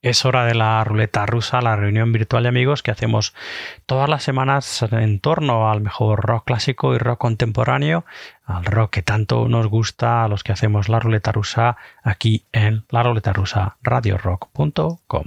Es hora de la ruleta rusa, la reunión virtual de amigos que hacemos todas las semanas en torno al mejor rock clásico y rock contemporáneo, al rock que tanto nos gusta a los que hacemos la ruleta rusa aquí en la ruleta rusa radiorock.com.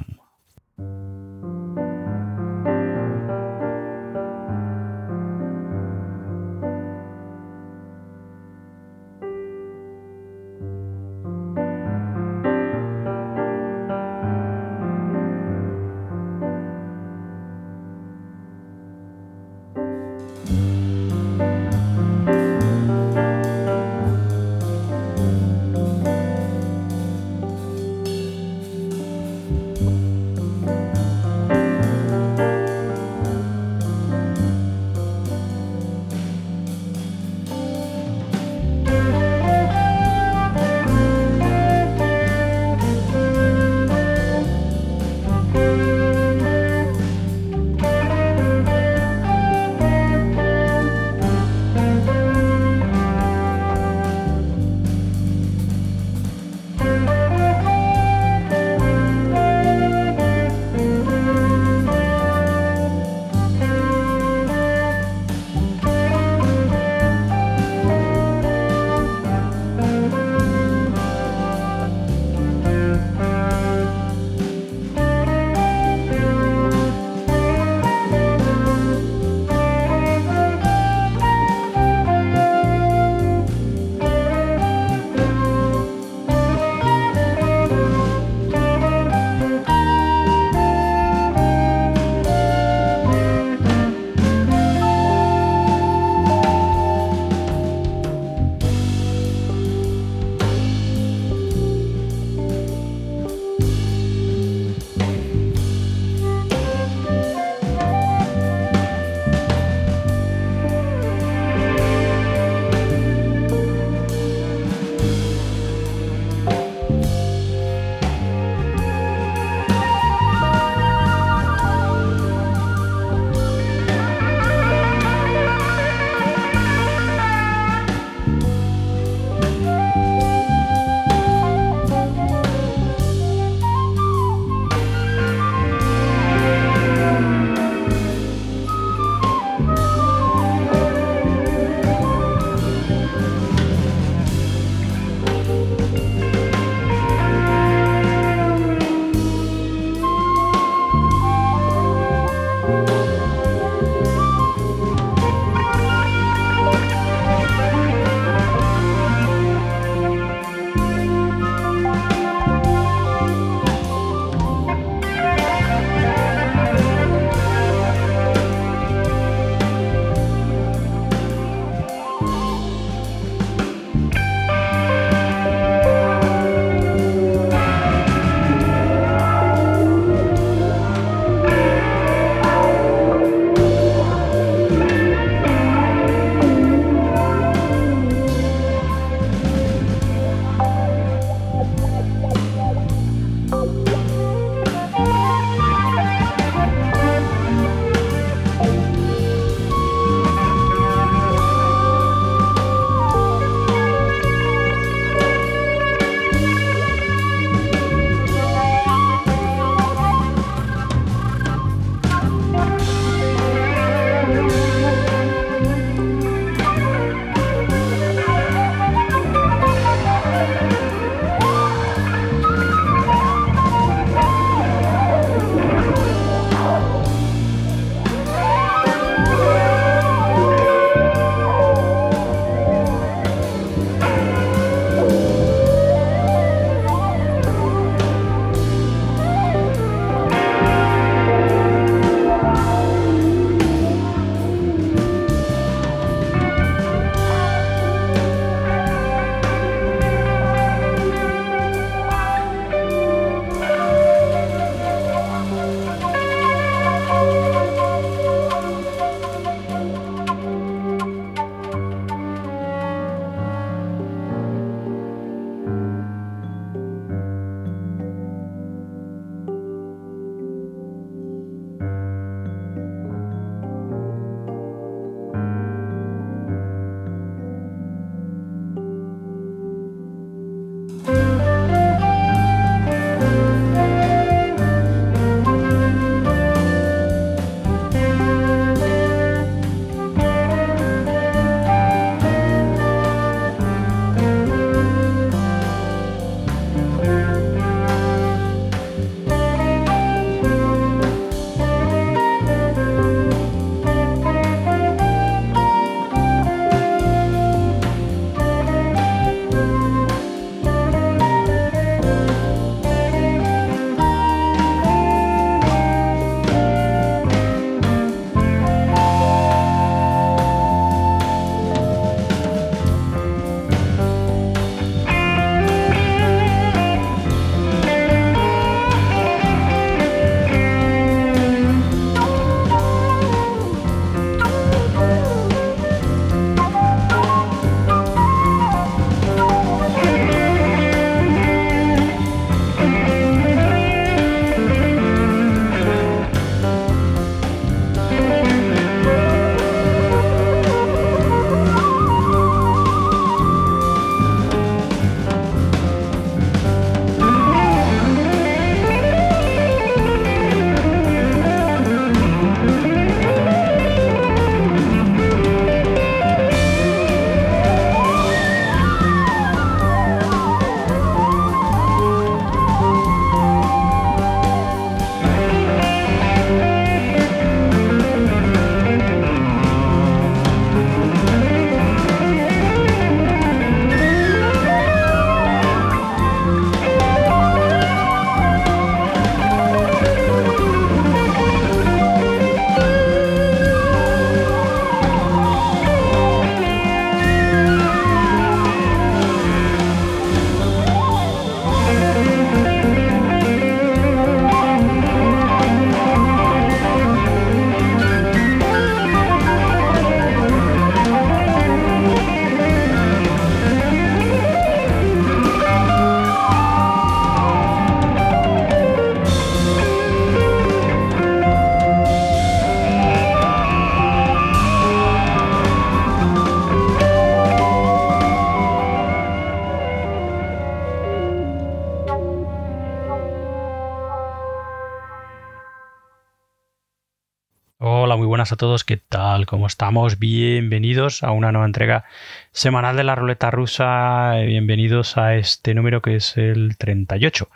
a todos, ¿qué tal? ¿Cómo estamos? Bienvenidos a una nueva entrega semanal de la ruleta rusa. Bienvenidos a este número que es el 38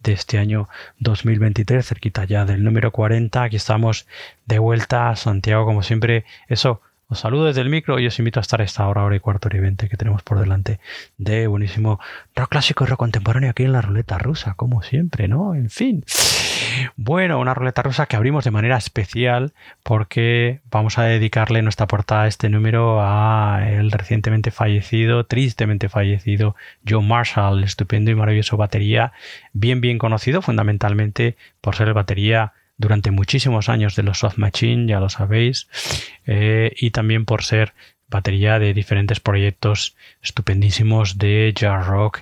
de este año 2023, cerquita ya del número 40. Aquí estamos de vuelta Santiago, como siempre. Eso, os saludo desde el micro y os invito a estar esta hora, hora y cuarto y veinte que tenemos por delante de buenísimo rock clásico y rock contemporáneo aquí en la ruleta rusa, como siempre, ¿no? En fin. Bueno, una ruleta rusa que abrimos de manera especial porque vamos a dedicarle nuestra portada a este número a el recientemente fallecido, tristemente fallecido John Marshall, estupendo y maravilloso batería, bien bien conocido fundamentalmente por ser el batería durante muchísimos años de los Soft Machine, ya lo sabéis, eh, y también por ser batería de diferentes proyectos estupendísimos de jazz rock,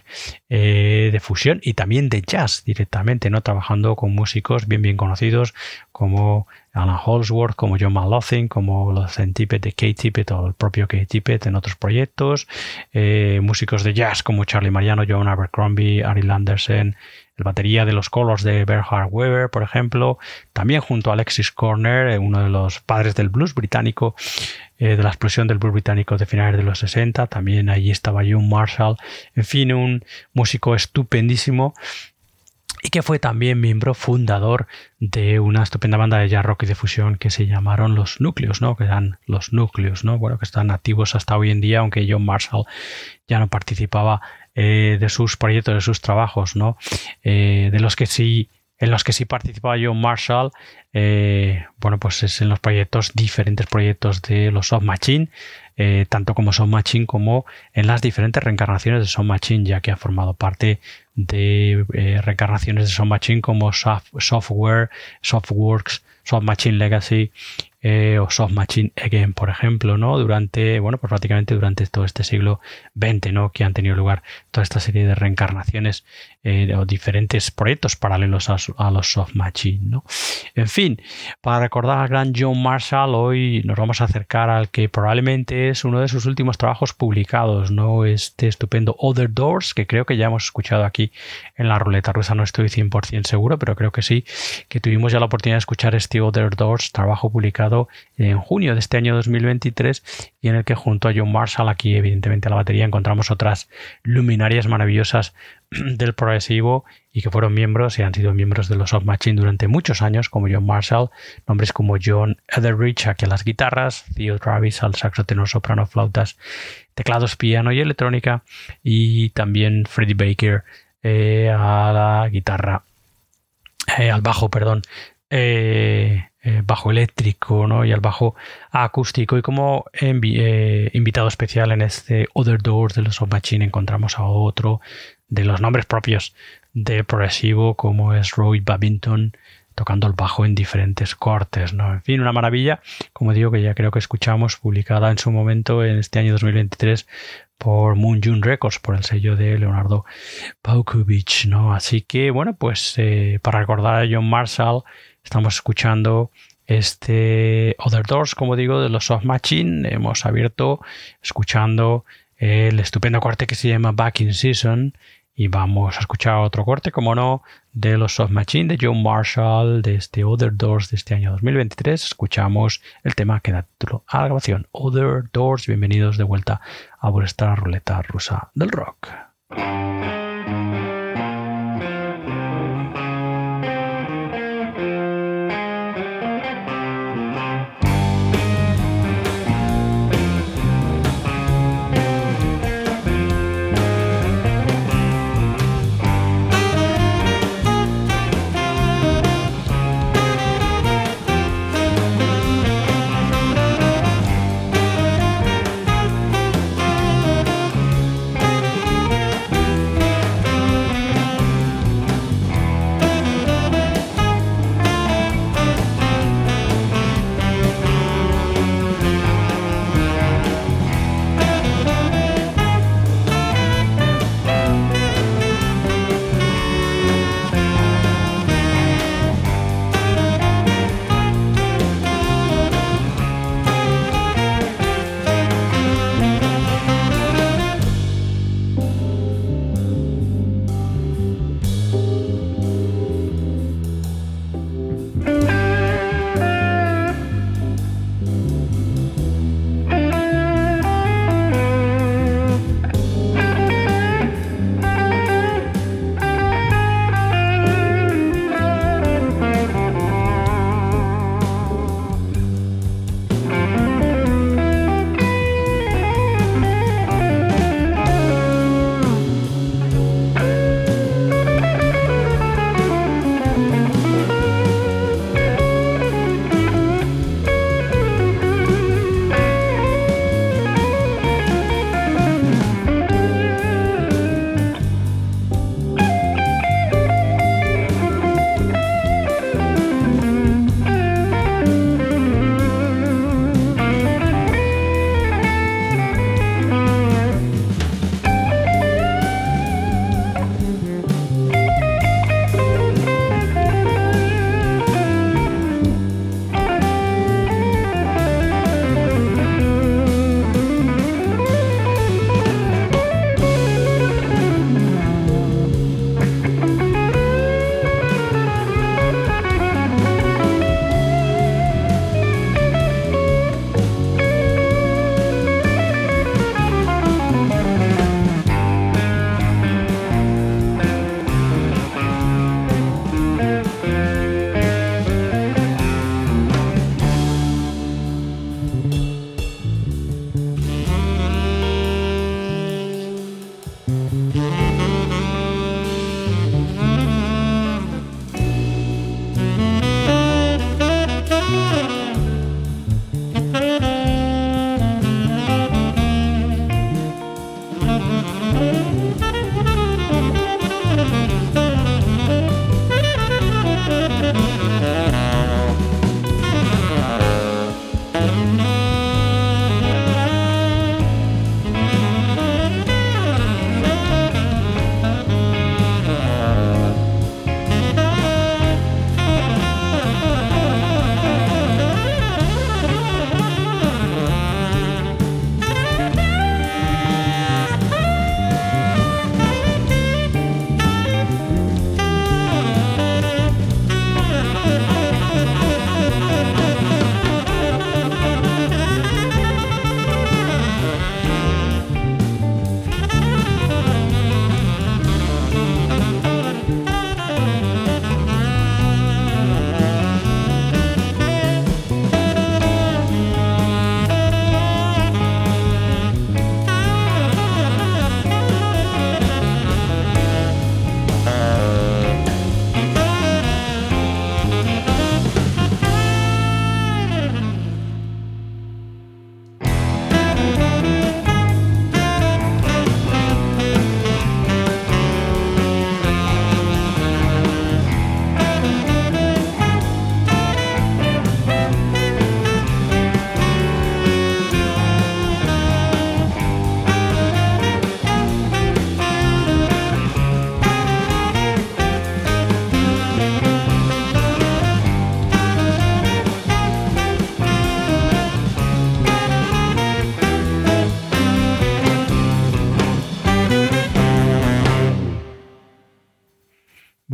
eh, de fusión y también de jazz directamente, ¿no? Trabajando con músicos bien bien conocidos como Alan Holsworth, como John Malothin, como los Tippett de Kate Tippett o el propio Kate Tippett en otros proyectos, eh, músicos de jazz como Charlie Mariano, John Abercrombie, Ari Landersen, el batería de los Colors de Bernhard Weber, por ejemplo, también junto a Alexis Corner, eh, uno de los padres del blues británico, eh, de la explosión del blues británico de finales de los 60, también allí estaba John Marshall, en fin, un músico estupendísimo y que fue también miembro fundador de una estupenda banda de jazz rock y de fusión que se llamaron Los Núcleos, ¿no? Que eran Los Núcleos, ¿no? Bueno, que están activos hasta hoy en día, aunque John Marshall ya no participaba eh, de sus proyectos, de sus trabajos, ¿no? Eh, de los que sí en los que sí participaba John Marshall, eh, bueno, pues es en los proyectos, diferentes proyectos de los Soft Machine, tanto como Soft Machine como en las diferentes reencarnaciones de Soft Machine, ya que ha formado parte de reencarnaciones de Soft Machine como Software, Softworks, Soft Machine Legacy eh, o Soft Machine Again, por ejemplo, ¿no? Durante, bueno, pues prácticamente durante todo este siglo XX, ¿no? Que han tenido lugar toda esta serie de reencarnaciones eh, o diferentes proyectos paralelos a, los Soft Machine, ¿no? En fin, para recordar al gran John Marshall, hoy nos vamos a acercar al que probablemente es uno de sus últimos trabajos publicados, ¿no? Este estupendo Other Doors, que creo que ya hemos escuchado aquí en la ruleta rusa, no estoy 100% seguro, pero creo que sí, que tuvimos ya la oportunidad de escuchar este Other Doors, trabajo publicado en junio de este año 2023 y en el que junto a John Marshall, aquí evidentemente a la batería, encontramos otras luminarias maravillosas del progresivo y que fueron miembros y han sido miembros de los Soft Machine durante muchos años, como John Marshall, nombres como John Etheridge aquí a las guitarras, Theo Travis al saxo tenor, soprano, flautas, teclados, piano y electrónica, y también Freddie Baker eh, a la guitarra, eh, al bajo, perdón, eh, eh, bajo eléctrico ¿no? y al bajo acústico. Y como eh, invitado especial en este Other Doors de los Soft Machine encontramos a otro de los nombres propios del progresivo como es Roy Babington tocando el bajo en diferentes cortes, ¿no? En fin, una maravilla, como digo, que ya creo que escuchamos, publicada en su momento en este año 2023 por Moon June Records, por el sello de Leonardo Paukovich, ¿no? Así que, bueno, pues eh, para recordar a John Marshall, Estamos escuchando este Other Doors, como digo, de los Soft Machine. Hemos abierto escuchando el estupendo corte que se llama Back in Season. Y vamos a escuchar otro corte, como no, de los Soft Machine de John Marshall, de este Other Doors de este año 2023. Escuchamos el tema que da título a la grabación. Other Doors, bienvenidos de vuelta a vuestra ruleta rusa del rock.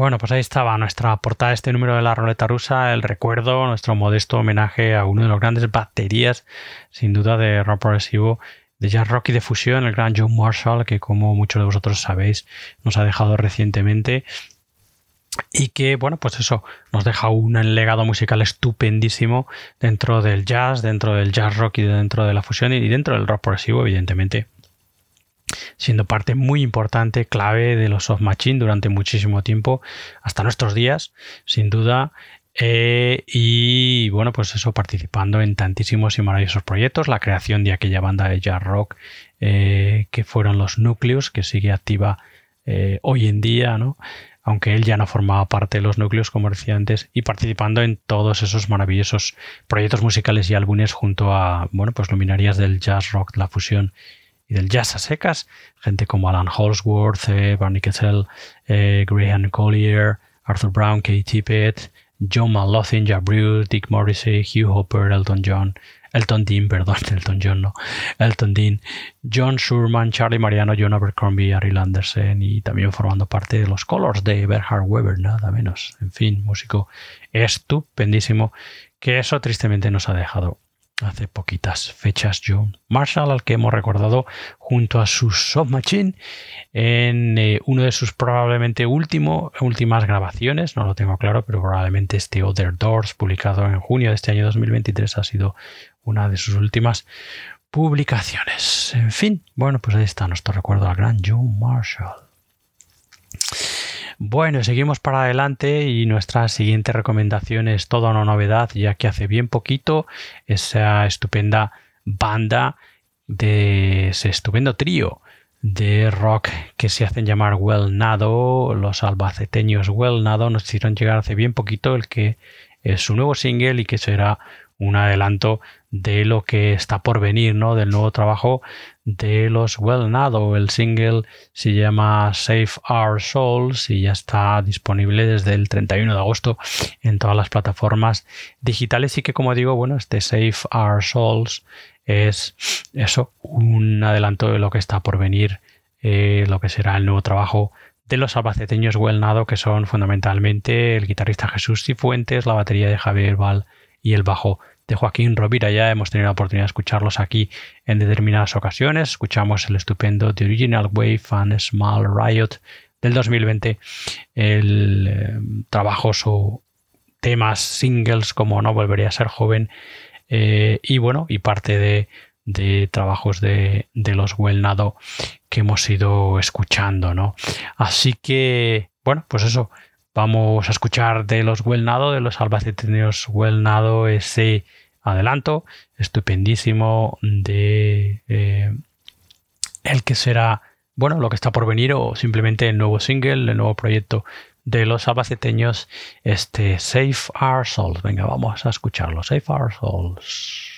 Bueno, pues ahí estaba nuestra portada este número de la roleta rusa, el recuerdo, nuestro modesto homenaje a uno de los grandes baterías, sin duda, de rock progresivo, de jazz rock y de fusión, el gran John Marshall, que como muchos de vosotros sabéis, nos ha dejado recientemente y que, bueno, pues eso nos deja un legado musical estupendísimo dentro del jazz, dentro del jazz rock y dentro de la fusión y dentro del rock progresivo, evidentemente siendo parte muy importante, clave de los soft machine durante muchísimo tiempo, hasta nuestros días, sin duda. Eh, y bueno, pues eso, participando en tantísimos y maravillosos proyectos, la creación de aquella banda de jazz rock eh, que fueron los núcleos, que sigue activa eh, hoy en día, ¿no? aunque él ya no formaba parte de los núcleos, como decía antes, y participando en todos esos maravillosos proyectos musicales y álbumes junto a, bueno, pues luminarias del jazz rock, la fusión y del jazz a secas, gente como Alan Holsworth, eh, Barney Kessel, eh, Graham Collier, Arthur Brown, Katie Tippett, John Malothin, Bruce, Dick Morrissey, Hugh Hopper, Elton John, Elton Dean, perdón, Elton John no, Elton Dean, John Surman, Charlie Mariano, John Abercrombie, Ari Landersen y también formando parte de los Colors de Berhard Weber, nada menos. En fin, músico estupendísimo que eso tristemente nos ha dejado hace poquitas fechas John Marshall, al que hemos recordado junto a su Soft Machine en eh, uno de sus probablemente último, últimas grabaciones, no lo tengo claro, pero probablemente este Other Doors, publicado en junio de este año 2023, ha sido una de sus últimas publicaciones. En fin, bueno, pues ahí está nuestro recuerdo al gran John Marshall. Bueno, seguimos para adelante y nuestra siguiente recomendación es toda una novedad, ya que hace bien poquito esa estupenda banda de ese estupendo trío de rock que se hacen llamar Well Nado, los albaceteños Well Nado nos hicieron llegar hace bien poquito el que es su nuevo single y que será un adelanto de lo que está por venir, ¿no? Del nuevo trabajo de los Well Nado. El single se llama Save Our Souls y ya está disponible desde el 31 de agosto en todas las plataformas digitales y que como digo, bueno, este Save Our Souls es eso, un adelanto de lo que está por venir, eh, lo que será el nuevo trabajo de los albaceteños Well Nado, que son fundamentalmente el guitarrista Jesús Cifuentes, la batería de Javier Val y el bajo de Joaquín Rovira. Ya hemos tenido la oportunidad de escucharlos aquí en determinadas ocasiones. Escuchamos el estupendo The Original Wave and Small Riot del 2020, el eh, trabajoso temas singles como No Volvería a Ser Joven eh, y bueno, y parte de, trabajos de, de los Nado que hemos ido escuchando, ¿no? Así que, bueno, pues eso, Vamos a escuchar de los Nado, de los albaceteños Nado, ese adelanto estupendísimo de eh, el que será, bueno, lo que está por venir o simplemente el nuevo single, el nuevo proyecto de los albaceteños, este Save Our Souls. Venga, vamos a escucharlo. Save Our Souls.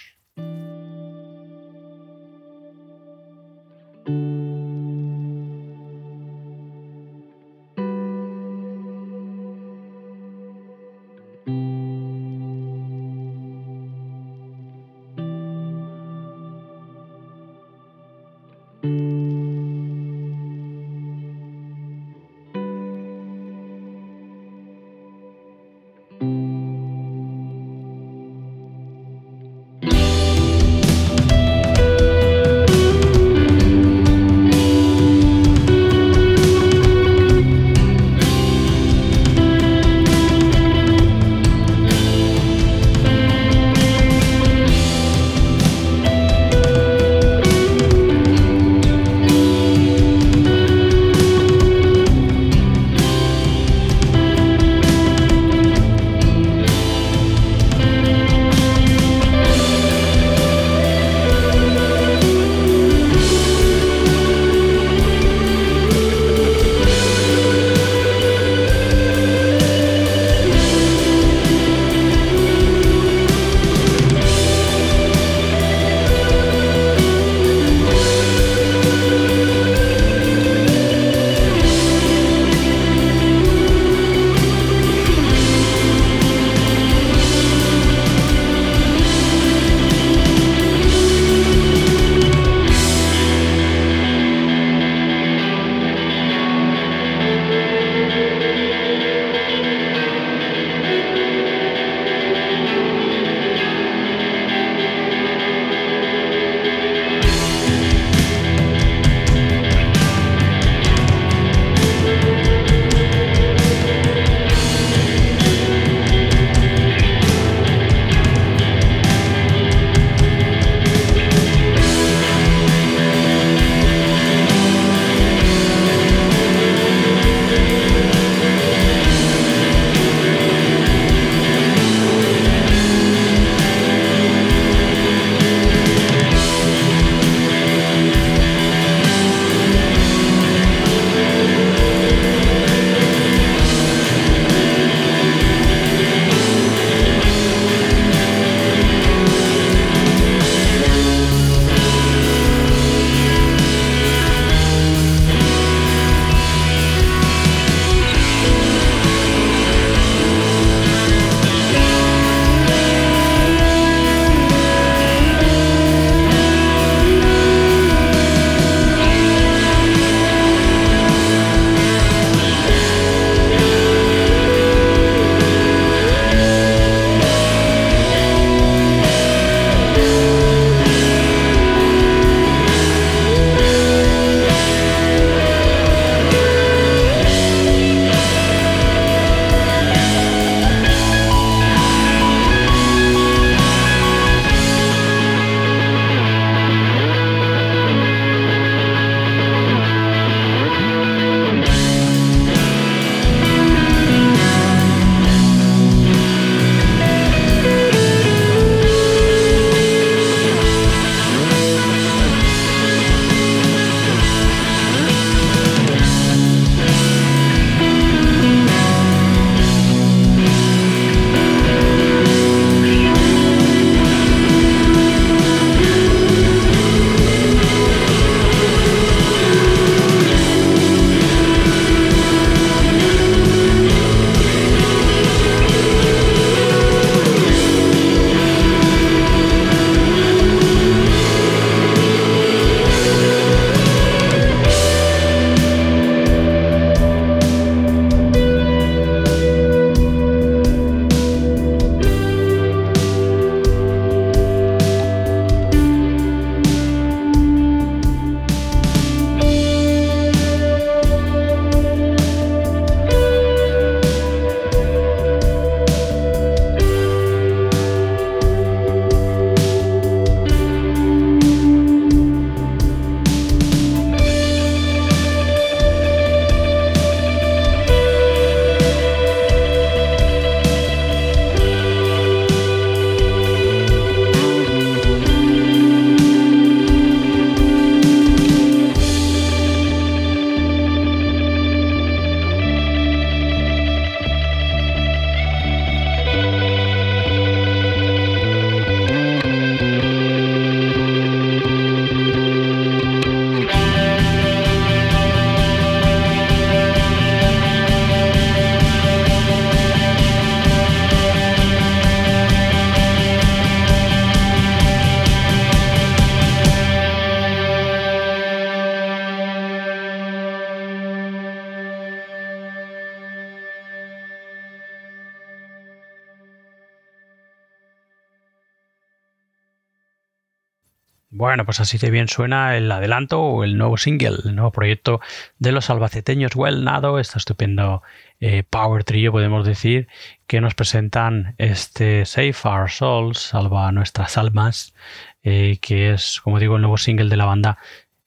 Pues así de bien suena el adelanto o el nuevo single, el nuevo proyecto de los albaceteños Well Nado, este estupendo eh, power trio, podemos decir, que nos presentan este Save Our Souls, salva nuestras almas, eh, que es, como digo, el nuevo single de la banda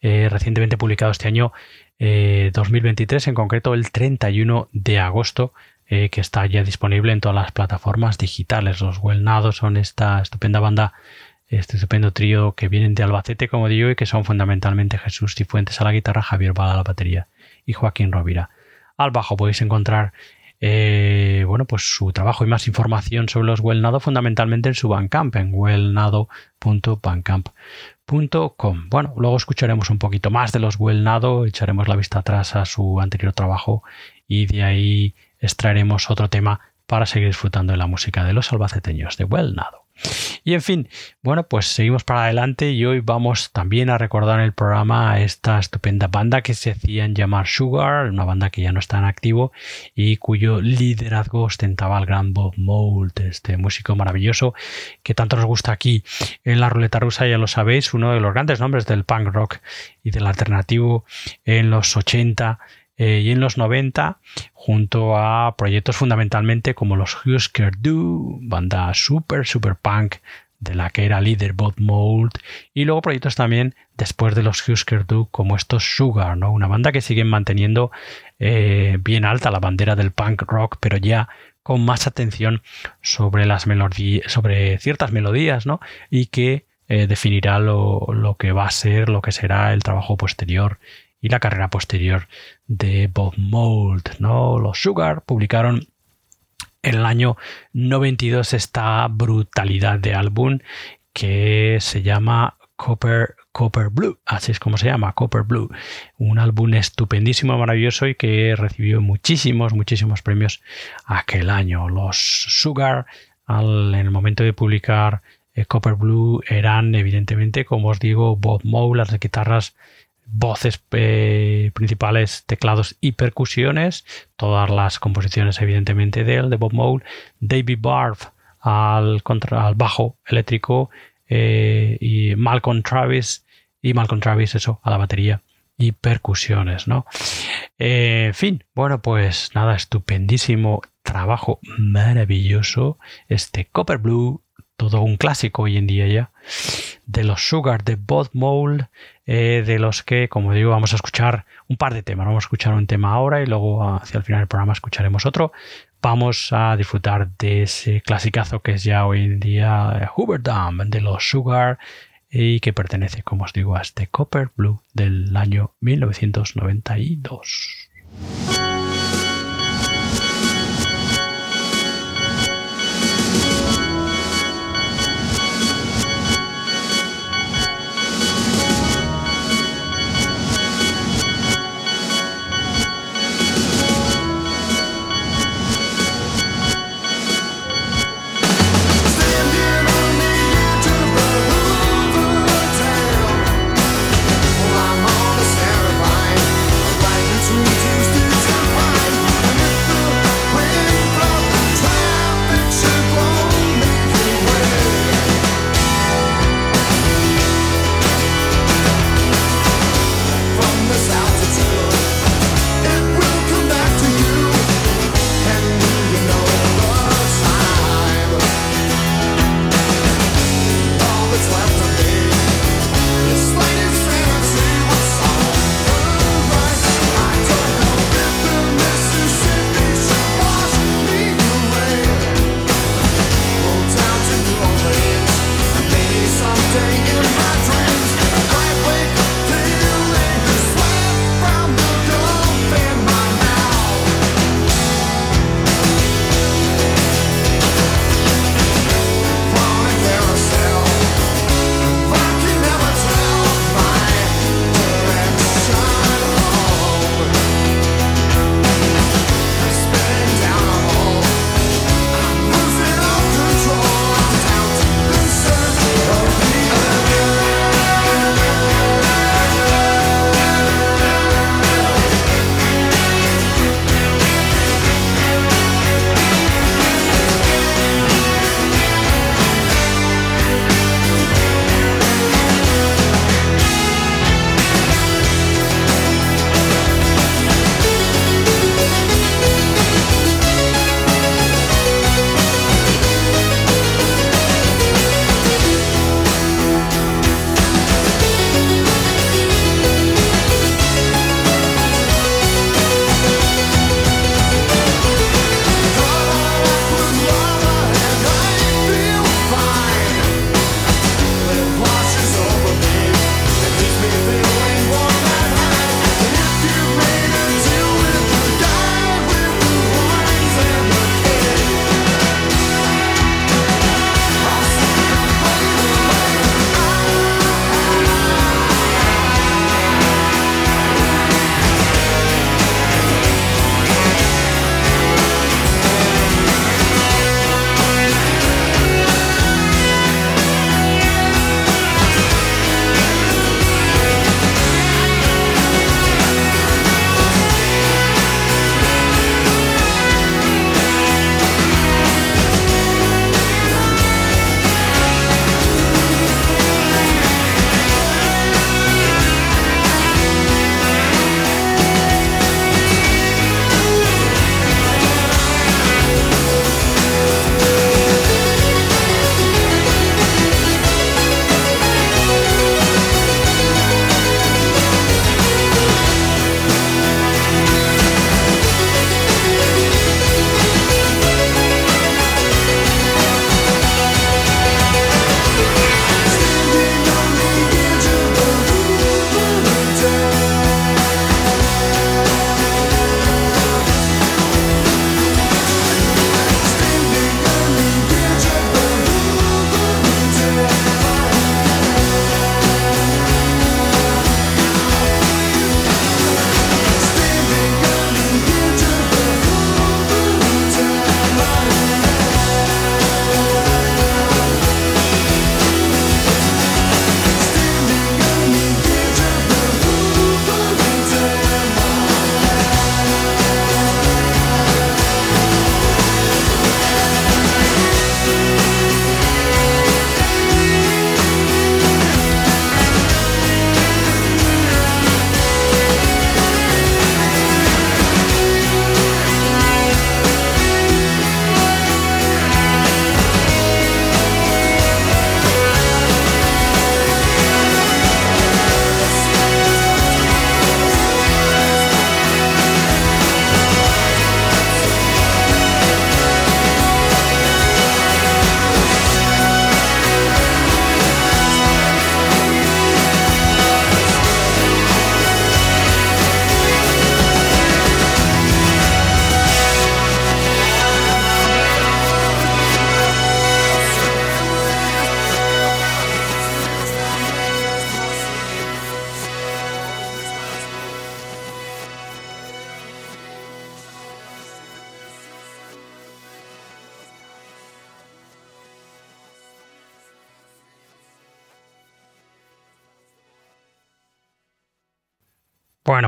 eh, recientemente publicado este año 2023, en concreto el 31 de agosto. que está ya disponible en todas las plataformas digitales. Los Well Nado son esta estupenda banda este estupendo trío que vienen de Albacete, como digo, y que son fundamentalmente Jesús Cifuentes a la guitarra, Javier Bala a la batería y Joaquín Rovira. Al bajo podéis encontrar eh, bueno, pues su trabajo y más información sobre los Wellnado fundamentalmente en su Bandcamp, en wellnado.bandcamp.com. Bueno, luego escucharemos un poquito más de los Wellnado, echaremos la vista atrás a su anterior trabajo y de ahí extraeremos otro tema para seguir disfrutando de la música de los albaceteños de Wellnado. Y en fin, bueno, pues seguimos para adelante y hoy vamos también a recordar en el programa a esta estupenda banda que se hacían llamar Sugar, una banda que ya no está en activo y cuyo liderazgo ostentaba el gran Bob Mould, este músico maravilloso que tanto nos gusta aquí en la ruleta rusa, ya lo sabéis, uno de los grandes nombres del punk rock y del alternativo en los 80 eh, y en los 90 junto a proyectos fundamentalmente como los Husker Du, banda super super punk de la que era líder Bob Mould y luego proyectos también después de los Husker Du como estos Sugar, ¿no? una banda que siguen manteniendo eh, bien alta la bandera del punk rock pero ya con más atención sobre las melodías sobre ciertas melodías ¿no? y que eh, definirá lo, lo que va a ser lo que será el trabajo posterior y la carrera posterior de Bob Mould. ¿no? Los Sugar publicaron en el año 92 esta brutalidad de álbum que se llama Copper, Copper Blue, así es como se llama, Copper Blue, un álbum estupendísimo, maravilloso y que recibió muchísimos, muchísimos premios aquel año. Los Sugar, en el momento de publicar eh, Copper Blue, eran evidentemente, como os digo, Bob Mould, las guitarras voces eh, principales, teclados y percusiones, todas las composiciones evidentemente de él, de Bob Mould, David Barth al, bajo eléctrico eh, y Malcolm Travis y Malcolm Travis eso a la batería y percusiones, ¿no? Eh, en fin, bueno, pues nada, estupendísimo trabajo maravilloso, este Copper Blue, todo un clásico hoy en día ya, de los Sugar de Bob Mould, eh, de los que, como digo, vamos a escuchar un par de temas. Vamos a escuchar un tema ahora y luego hacia el final del programa escucharemos otro. Vamos a disfrutar de ese clasicazo que es ya hoy en día eh, Hoover Dam de los Sugar y que pertenece, como os digo, a este Copper Blue del año 1992.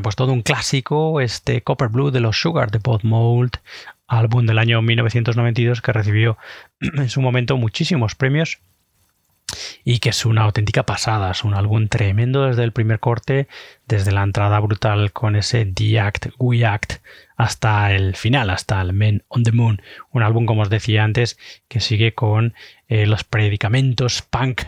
Pues todo un clásico, este Copper Blue de los Sugar de Bob Mould, álbum del año 1992 que recibió en su momento muchísimos premios y que es una auténtica pasada, es un álbum tremendo desde el primer corte, desde la entrada brutal con ese The Act, We Act, hasta el final, hasta el Men on the Moon, un álbum como os decía antes que sigue con eh, los predicamentos punk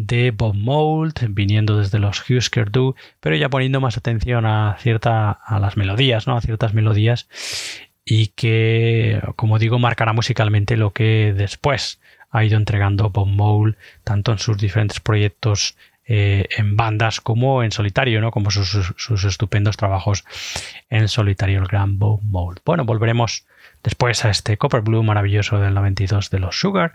de Bob Mould, viniendo desde los Husker Du, pero ya poniendo más atención a cierta a las melodías, ¿no? a ciertas melodías y que, como digo, marcará musicalmente lo que después ha ido entregando Bob Mould, tanto en sus diferentes proyectos eh, en bandas como en solitario, ¿no? como sus, sus, estupendos trabajos en solitario, el gran Bob Mould. Bueno, volveremos después a este Copper Blue maravilloso del 92 de los Sugar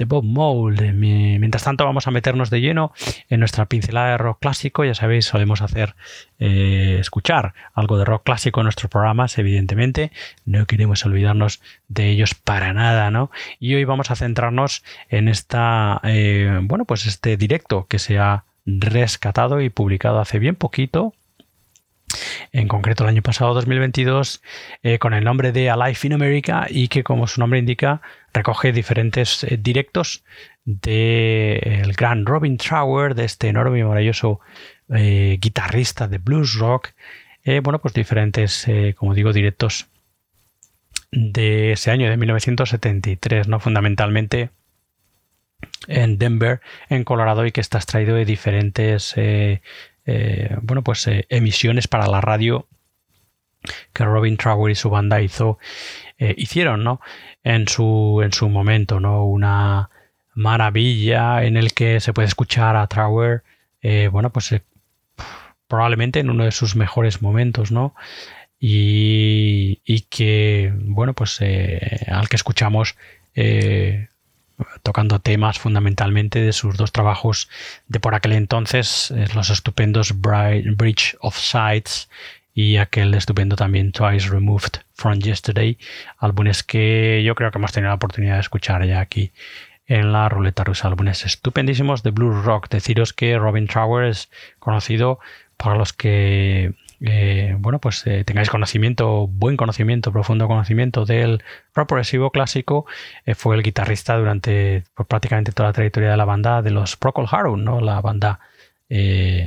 de Bob Mould. Mientras tanto, vamos a meternos de lleno en nuestra pincelada de rock clásico. Ya sabéis, solemos hacer eh, escuchar algo de rock clásico en nuestros programas, evidentemente. No queremos olvidarnos de ellos para nada, ¿no? Y hoy vamos a centrarnos en esta, eh, bueno, pues este directo que se ha rescatado y publicado hace bien poquito en concreto el año pasado 2022 eh, con el nombre de Alive in America y que como su nombre indica recoge diferentes eh, directos del gran Robin Trower, de este enorme y maravilloso eh, guitarrista de blues rock. bueno, pues diferentes, como digo, directos de ese año de 1973, ¿no? Fundamentalmente en Denver, en Colorado, y que está extraído de diferentes bueno, pues eh, emisiones para la radio que Robin Trower y su banda hizo, eh, hicieron, ¿no? En su, en su momento, ¿no? Una maravilla en el que se puede escuchar a Trower, bueno, pues probablemente en uno de sus mejores momentos, ¿no? Y, y que, bueno, pues al que escuchamos tocando temas fundamentalmente de sus dos trabajos de por aquel entonces, eh, los estupendos Bridge of Sights y aquel estupendo también Twice Removed from Yesterday, álbumes que yo creo que hemos tenido la oportunidad de escuchar ya aquí en la ruleta rusa, álbumes estupendísimos de blues rock. Deciros que Robin Trower es conocido para los que eh, bueno, pues eh, tengáis conocimiento, buen conocimiento, profundo conocimiento del rock progresivo clásico, eh, fue el guitarrista durante pues, prácticamente toda la trayectoria de la banda de los Procol Harum, ¿no? La banda,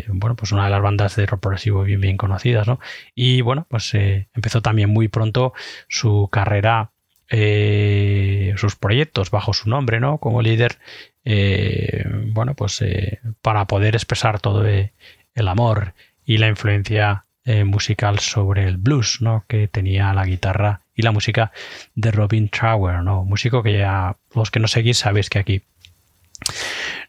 bueno, pues una de las bandas de rock progresivo bien, bien conocidas, ¿no? Y bueno, pues empezó también muy pronto su carrera, sus proyectos bajo su nombre, ¿no? Como líder, bueno, pues para poder expresar todo el amor y la influencia eh, musical sobre el blues, ¿no? Que tenía la guitarra y la música de Robin Trower, ¿no? Músico que ya los que no seguís sabéis que aquí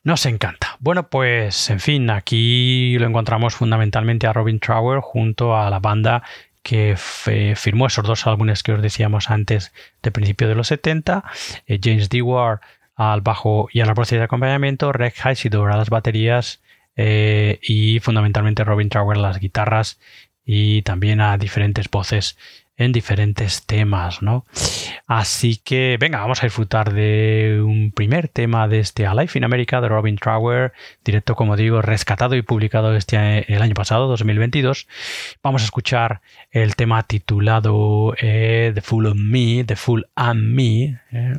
nos encanta. Bueno, pues en fin, aquí lo encontramos fundamentalmente a Robin Trower junto a la banda que firmó esos dos álbumes que os decíamos antes de principio de los 70, eh, James Dewar al bajo y a la voz de acompañamiento, Rick Heisidor a las baterías eh, y fundamentalmente Robin Trower las guitarras y también a diferentes voces en diferentes temas, ¿no? Así que venga, vamos a disfrutar de un primer tema de este A Life in America de Robin Trower, directo como digo, rescatado y publicado este el año pasado, 2022. Vamos a escuchar el tema titulado eh, The Full of Me, The Full and Me, eh,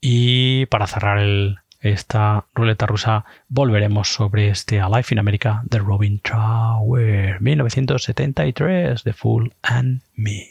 y para cerrar el, esta ruleta rusa volveremos sobre este A Life in America de Robin Trower 1973 The Fool and Me.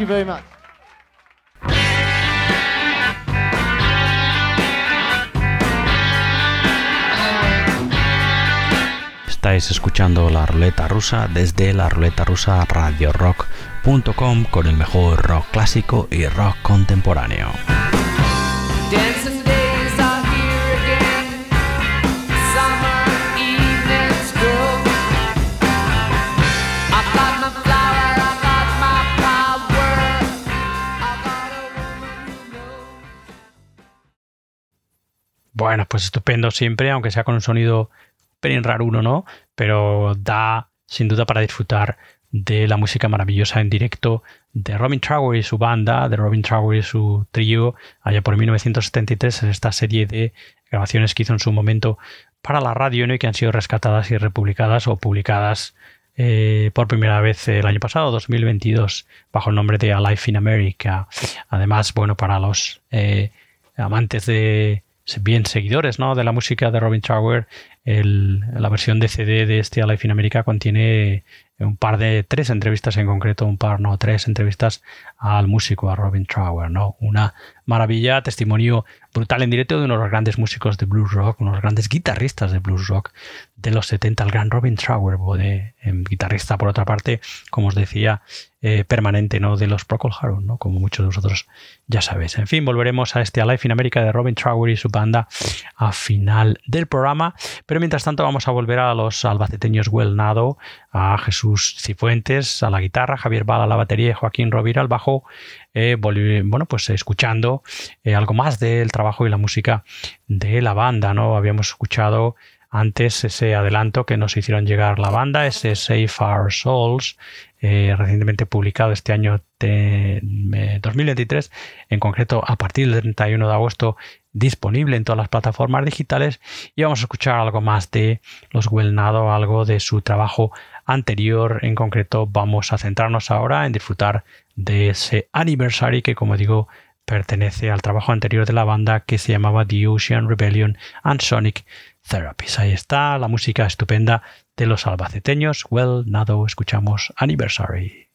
Thank you very much. Estáis escuchando la ruleta rusa desde la ruleta rusa radio rock.com con el mejor rock clásico y rock contemporáneo. Pues estupendo siempre, aunque sea con un sonido pelín uno, ¿no? Pero da sin duda para disfrutar de la música maravillosa en directo de Robin Trower y su banda, de Robin Trower y su trío, allá por 1973, en esta serie de grabaciones que hizo en su momento para la radio y que han sido rescatadas y republicadas o publicadas eh, por primera vez el año pasado, 2022, bajo el nombre de Alive in America. Además, bueno, para los eh, amantes de bien seguidores ¿no? de la música de Robin Trower, la versión de CD de este Life in America contiene un par de tres entrevistas en concreto, un par, no, tres entrevistas al músico, a Robin Trower, ¿no? Una maravilla, testimonio brutal en directo de uno de los grandes músicos de blues rock, unos grandes guitarristas de blues rock de los 70, el gran Robin Trower, de, em, guitarrista por otra parte, como os decía, eh, permanente ¿no? de los Procol Harum, ¿no? como muchos de vosotros ya sabéis. En fin, volveremos a este Life in America de Robin Trower y su banda a final del programa, pero mientras tanto vamos a volver a los albaceteños Well Nado, a Jesús Cifuentes a la guitarra, Javier Bala a la batería y Joaquín Rovira al bajo, eh, bueno, pues escuchando eh, algo más del trabajo y la música de la banda, ¿no? Habíamos escuchado antes ese adelanto que nos hicieron llegar la banda, ese Save Our Souls, eh, recientemente publicado este año de, 2023, en concreto a partir del 31 de agosto disponible en todas las plataformas digitales y vamos a escuchar algo más de los Wellnado, algo de su trabajo anterior, en concreto vamos a centrarnos ahora en disfrutar de ese anniversary que como digo pertenece al trabajo anterior de la banda que se llamaba The Ocean Rebellion and Sonic Therapies. Ahí está la música estupenda de los albaceteños. Well, nado, escuchamos Anniversary.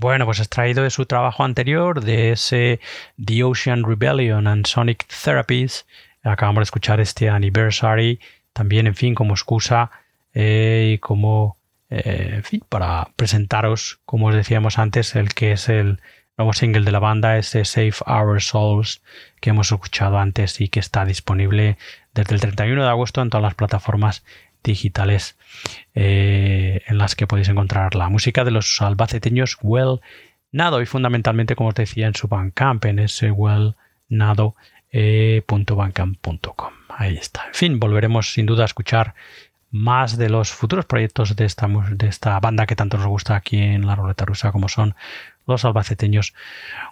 Bueno, pues extraído de su trabajo anterior, de ese The Ocean Rebellion and Sonic Therapies, acabamos de escuchar este Anniversary, también, en fin, como excusa eh, y como, eh, en fin, para presentaros, como os decíamos antes, el que es el nuevo single de la banda, ese Save Our Souls, que hemos escuchado antes y que está disponible desde el 31 de agosto en todas las plataformas digitales eh, en las que podéis encontrar la música de los albaceteños Well Nado y fundamentalmente, como os decía, en su Bandcamp, en ese wellnado.bandcamp.com. Eh, Ahí está. En fin, volveremos sin duda a escuchar más de los futuros proyectos de esta, de esta banda que tanto nos gusta aquí en la ruleta rusa, como son los albaceteños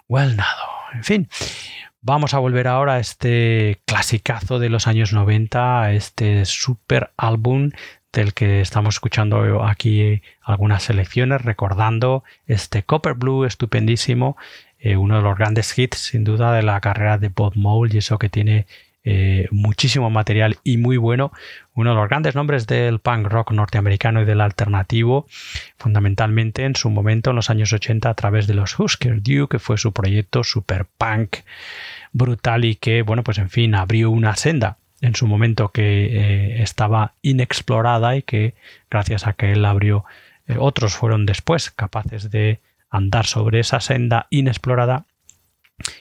Well Nado. En fin, Vamos a volver ahora a este clasicazo de los años 90, a este super álbum del que estamos escuchando aquí algunas selecciones, recordando este Copper Blue estupendísimo, eh, uno de los grandes hits sin duda de la carrera de Bob Mole y eso que tiene eh, muchísimo material y muy bueno. Uno de los grandes nombres del punk rock norteamericano y del alternativo, fundamentalmente en su momento en los años 80 a través de los Husker Du, que fue su proyecto super punk brutal y que, bueno, pues en fin, abrió una senda en su momento que eh, estaba inexplorada y que gracias a que él abrió, eh, otros fueron después capaces de andar sobre esa senda inexplorada.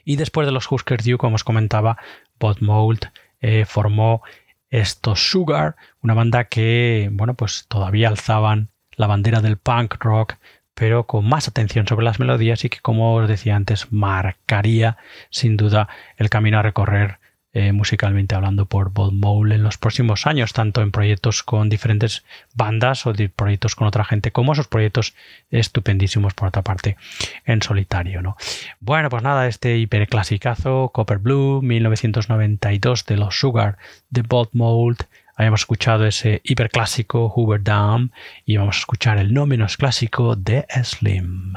Y después de los Husker Du, como os comentaba, Bob Mould eh, formó estos Sugar, una banda que, bueno, pues todavía alzaban la bandera del punk rock, pero con más atención sobre las melodías y que, como os decía antes, marcaría sin duda el camino a recorrer eh, musicalmente hablando por Bob Mole en los próximos años, tanto en proyectos con diferentes bandas o proyectos con otra gente, como esos proyectos estupendísimos por otra parte en solitario. ¿no? Bueno, pues nada, este hiperclasicazo Copper Blue 1992 de los Sugar de Bob Mold. Habíamos escuchado ese hiperclásico Hoover Dam y vamos a escuchar el no menos clásico de Slim.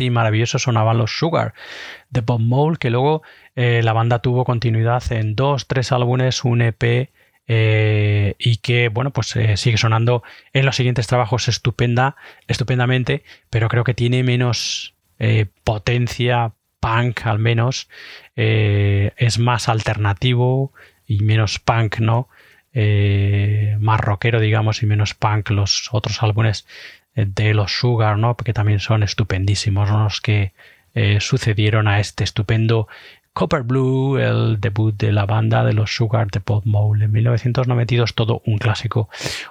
Y maravilloso sonaban los Sugar de Bob Mole, que luego eh, la banda tuvo continuidad en dos, tres álbumes, un EP eh, y que bueno pues eh, sigue sonando en los siguientes trabajos estupenda estupendamente pero creo que tiene menos potencia punk al menos es más alternativo y menos punk no más rockero digamos y menos punk los otros álbumes de los Sugar, ¿no? que también son estupendísimos, los que eh, sucedieron a este estupendo Copper Blue, el debut de la banda de los Sugar de Bob Mole. En 1992 todo un clásico.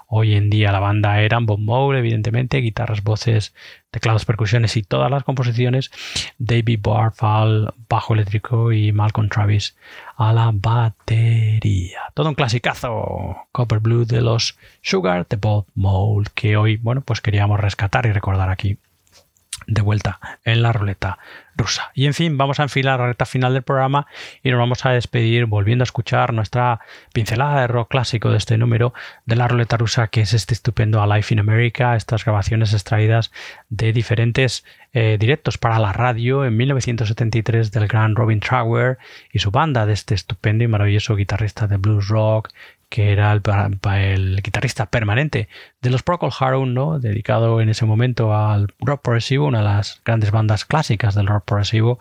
Hoy en día la banda eran Bob Mole, evidentemente, guitarras, voces, teclados, percusiones y todas las composiciones. David Barfall, bajo eléctrico y Malcolm Travis a la batería. Todo un clasicazo. Copper Blue de los Sugar de Bob Mole que hoy, bueno, pues queríamos rescatar y recordar aquí de vuelta en la ruleta rusa. Y en fin, vamos a enfilar la recta final del programa y nos vamos a despedir volviendo a escuchar nuestra pincelada de rock clásico de este número de la ruleta rusa, que es este estupendo A Life in America, estas grabaciones extraídas de diferentes eh, directos para la radio en 1973 del gran Robin Trower y su banda de este estupendo y maravilloso guitarrista de blues rock, que era el, guitarrista permanente de los Procol Harum, ¿no? dedicado en ese momento al rock progresivo, una de las grandes bandas clásicas del rock progresivo,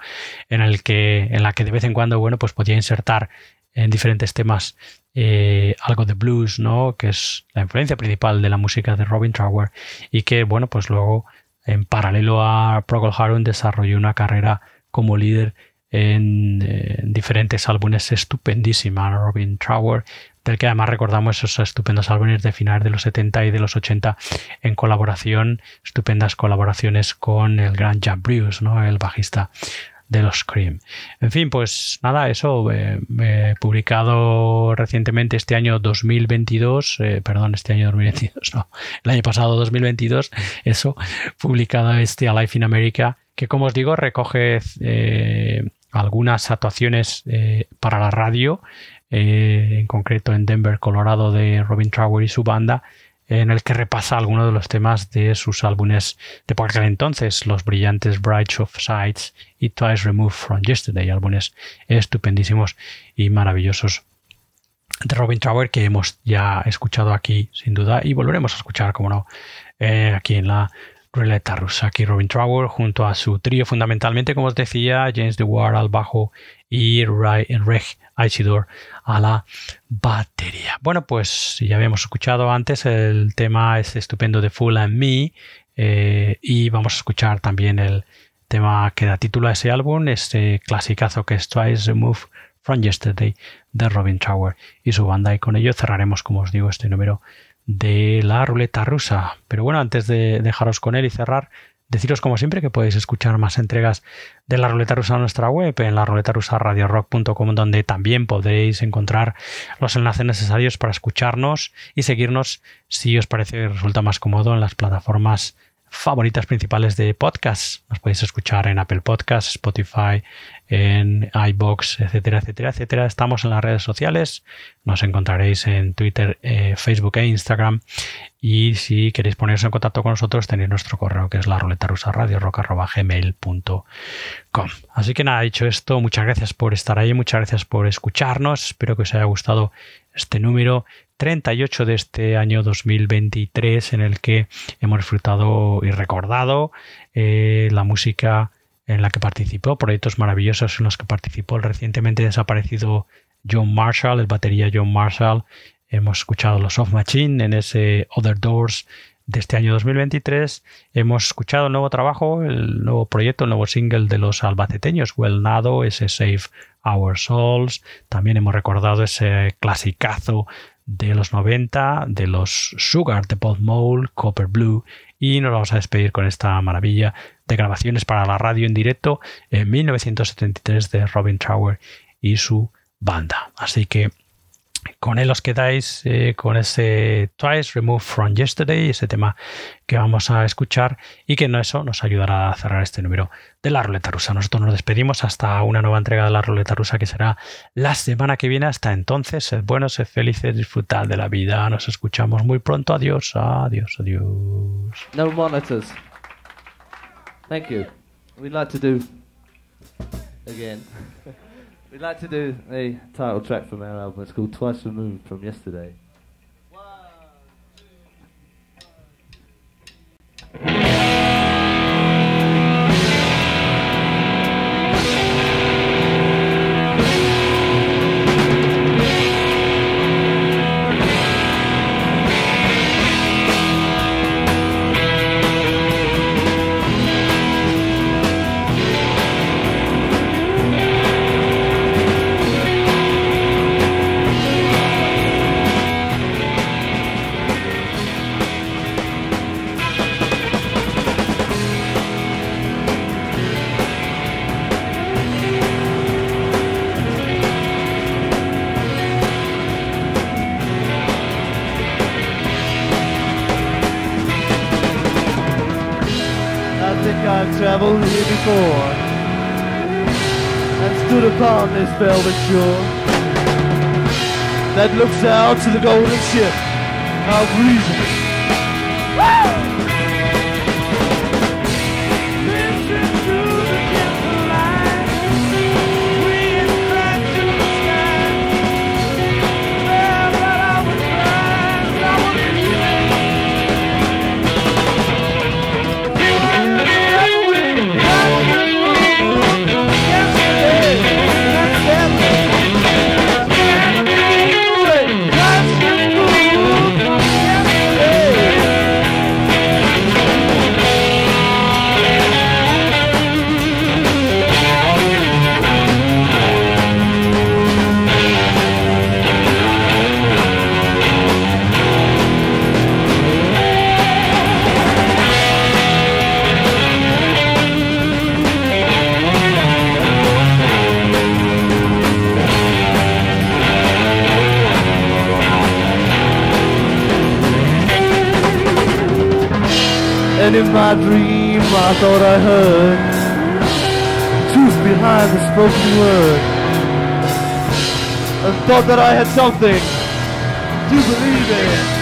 en, el que, en la que de vez en cuando bueno, pues podía insertar en diferentes temas eh, algo de blues, ¿no? que es la influencia principal de la música de Robin Trower y que bueno, pues luego en paralelo a Procol Harum desarrolló una carrera como líder en, en diferentes álbumes estupendísima. Robin Trower del que además recordamos esos estupendos álbumes de finales de los 70 y de los 80 en colaboración, estupendas colaboraciones con el gran Jan Bruce, ¿no? el bajista de los Cream. En fin, pues nada, eso eh, he publicado recientemente este año 2022, eh, perdón, este año 2022, no, el año pasado 2022, eso, publicado este A Life in America, que como os digo recoge eh, algunas actuaciones para la radio eh, en concreto en Denver, Colorado, de Robin Trower y su banda, en el que repasa algunos de los temas de sus álbumes de por aquel entonces, los brillantes Bright of Sights y Twice Removed from Yesterday, álbumes estupendísimos y maravillosos de Robin Trower que hemos ya escuchado aquí sin duda y volveremos a escuchar, como no, eh, aquí en la ruleta rusa. Aquí Robin Trower junto a su trío fundamentalmente, como os decía, James DeWard al bajo y Reg Isidore a la batería. Bueno, pues ya habíamos escuchado antes el tema es estupendo de Full and Me eh, y vamos a escuchar también el tema que da título a ese álbum, este clasicazo que es Twice Move from Yesterday de Robin Trower y su banda y con ello cerraremos, como os digo, este número de la ruleta rusa. Pero bueno, antes de dejaros con él y cerrar, deciros como siempre que podéis escuchar más entregas de la ruleta rusa en nuestra web, en la ruleta rusa radiorock.com, donde también podréis encontrar los enlaces necesarios para escucharnos y seguirnos si os parece que resulta más cómodo en las plataformas favoritas principales de podcast. Nos podéis escuchar en Apple Podcasts, Spotify, en iBox, etcétera, etcétera, etcétera. Estamos en las redes sociales. Nos encontraréis en Twitter, eh, Facebook e Instagram. Y si queréis poneros en contacto con nosotros, tenéis nuestro correo que es la ruleta rusa radio gmail.com. Así que nada, dicho esto, muchas gracias por estar ahí, muchas gracias por escucharnos. Espero que os haya gustado este número 38 de este año 2023 en el que hemos disfrutado y recordado eh, la música en la que participó, proyectos maravillosos en los que participó el recientemente desaparecido John Marshall, el batería John Marshall. Hemos escuchado los Off Machine en ese Other Doors de este año 2023. Hemos escuchado el nuevo trabajo, el nuevo proyecto, el nuevo single de los albaceteños, Well Nado, ese Save Our Souls. También hemos recordado ese clasicazo de los 90, de los Sugar de Bob Mole, Copper Blue, y nos vamos a despedir con esta maravilla grabaciones para la radio en directo en 1973 de Robin Trower y su banda. Así que con él os quedáis eh, con ese Twice Remove from Yesterday, ese tema que vamos a escuchar y que no eso nos ayudará a cerrar este número de la ruleta rusa. Nosotros nos despedimos hasta una nueva entrega de la ruleta rusa que será la semana que viene. Hasta entonces, sed buenos, sed felices, disfrutad de la vida. Nos escuchamos muy pronto. Adiós, adiós, adiós. No monitors. Thank you. We'd like to do again. We'd like to do a title track from our album. It's called Twice Removed from Yesterday. Velvet shore that looks out to the golden ship of reason. In my dream I thought I heard Truth behind the spoken word. And thought that I had something. To believe in